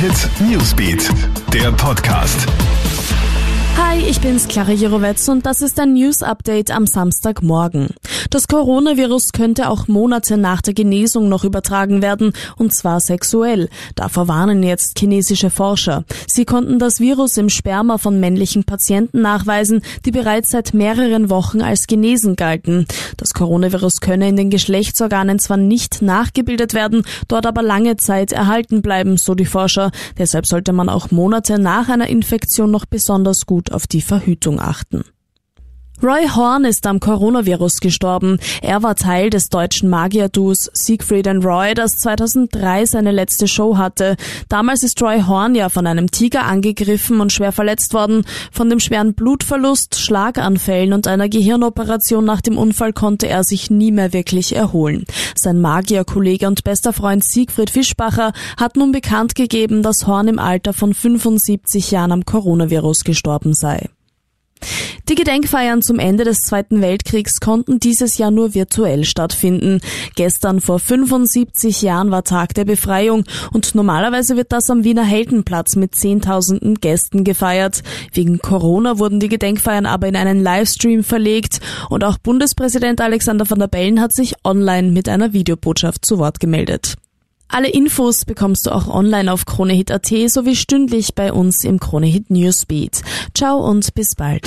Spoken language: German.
Hit Newsbeat, der Podcast. Hi, ich bin's, Clara Jirovetz und das ist ein News-Update am Samstagmorgen. Das Coronavirus könnte auch Monate nach der Genesung noch übertragen werden, und zwar sexuell. Davor warnen jetzt chinesische Forscher. Sie konnten das Virus im Sperma von männlichen Patienten nachweisen, die bereits seit mehreren Wochen als genesen galten. Das Coronavirus könne in den Geschlechtsorganen zwar nicht nachgebildet werden, dort aber lange Zeit erhalten bleiben, so die Forscher. Deshalb sollte man auch Monate nach einer Infektion noch besonders gut auf die Verhütung achten. Roy Horn ist am Coronavirus gestorben. Er war Teil des deutschen Magier-Duos Siegfried and Roy, das 2003 seine letzte Show hatte. Damals ist Roy Horn ja von einem Tiger angegriffen und schwer verletzt worden. Von dem schweren Blutverlust, Schlaganfällen und einer Gehirnoperation nach dem Unfall konnte er sich nie mehr wirklich erholen. Sein Magier-Kollege und bester Freund Siegfried Fischbacher hat nun bekannt gegeben, dass Horn im Alter von 75 Jahren am Coronavirus gestorben sei. Die Gedenkfeiern zum Ende des Zweiten Weltkriegs konnten dieses Jahr nur virtuell stattfinden. Gestern vor 75 Jahren war Tag der Befreiung und normalerweise wird das am Wiener Heldenplatz mit Zehntausenden Gästen gefeiert. Wegen Corona wurden die Gedenkfeiern aber in einen Livestream verlegt und auch Bundespräsident Alexander van der Bellen hat sich online mit einer Videobotschaft zu Wort gemeldet. Alle Infos bekommst du auch online auf KroneHit.at sowie stündlich bei uns im KroneHit Newsbeat. Ciao und bis bald.